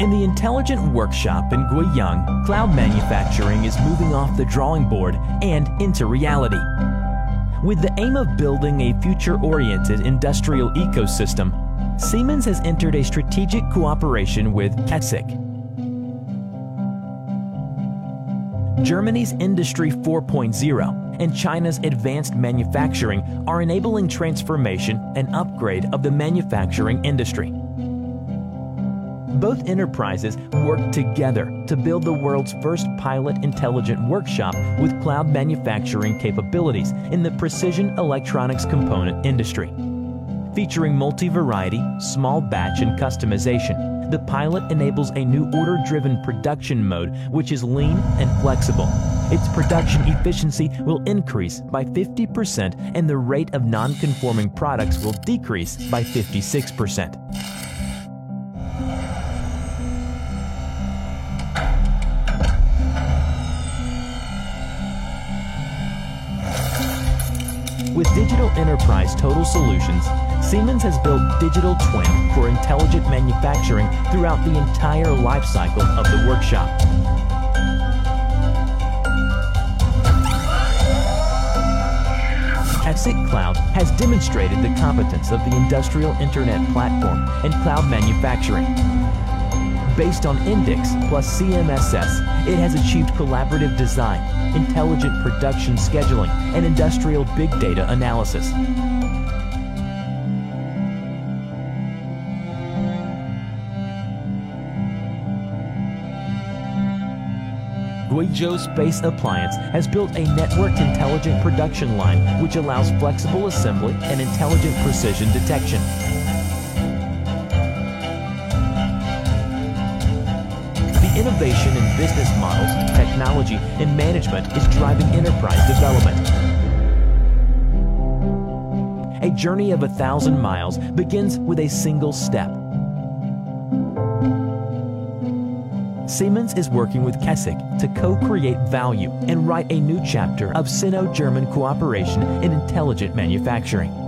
In the Intelligent Workshop in Guiyang, cloud manufacturing is moving off the drawing board and into reality. With the aim of building a future-oriented industrial ecosystem, Siemens has entered a strategic cooperation with CASIC, Germany's Industry 4.0 and China's advanced manufacturing are enabling transformation and upgrade of the manufacturing industry. Both enterprises work together to build the world's first pilot intelligent workshop with cloud manufacturing capabilities in the precision electronics component industry. Featuring multi-variety, small batch and customization, the pilot enables a new order-driven production mode which is lean and flexible. Its production efficiency will increase by 50% and the rate of non-conforming products will decrease by 56%. With Digital Enterprise Total Solutions, Siemens has built Digital Twin for intelligent manufacturing throughout the entire life cycle of the workshop. CASIC Cloud has demonstrated the competence of the industrial internet platform and cloud manufacturing. Based on INDICS plus CMSS, it has achieved collaborative design, intelligent production scheduling, and industrial big data analysis. Guizhou Space Appliance has built a networked intelligent production line which allows flexible assembly and intelligent precision detection. Innovation in business models, technology, and management is driving enterprise development. A journey of a thousand miles begins with a single step. Siemens is working with CASIC to co-create value and write a new chapter of Sino-German cooperation in intelligent manufacturing.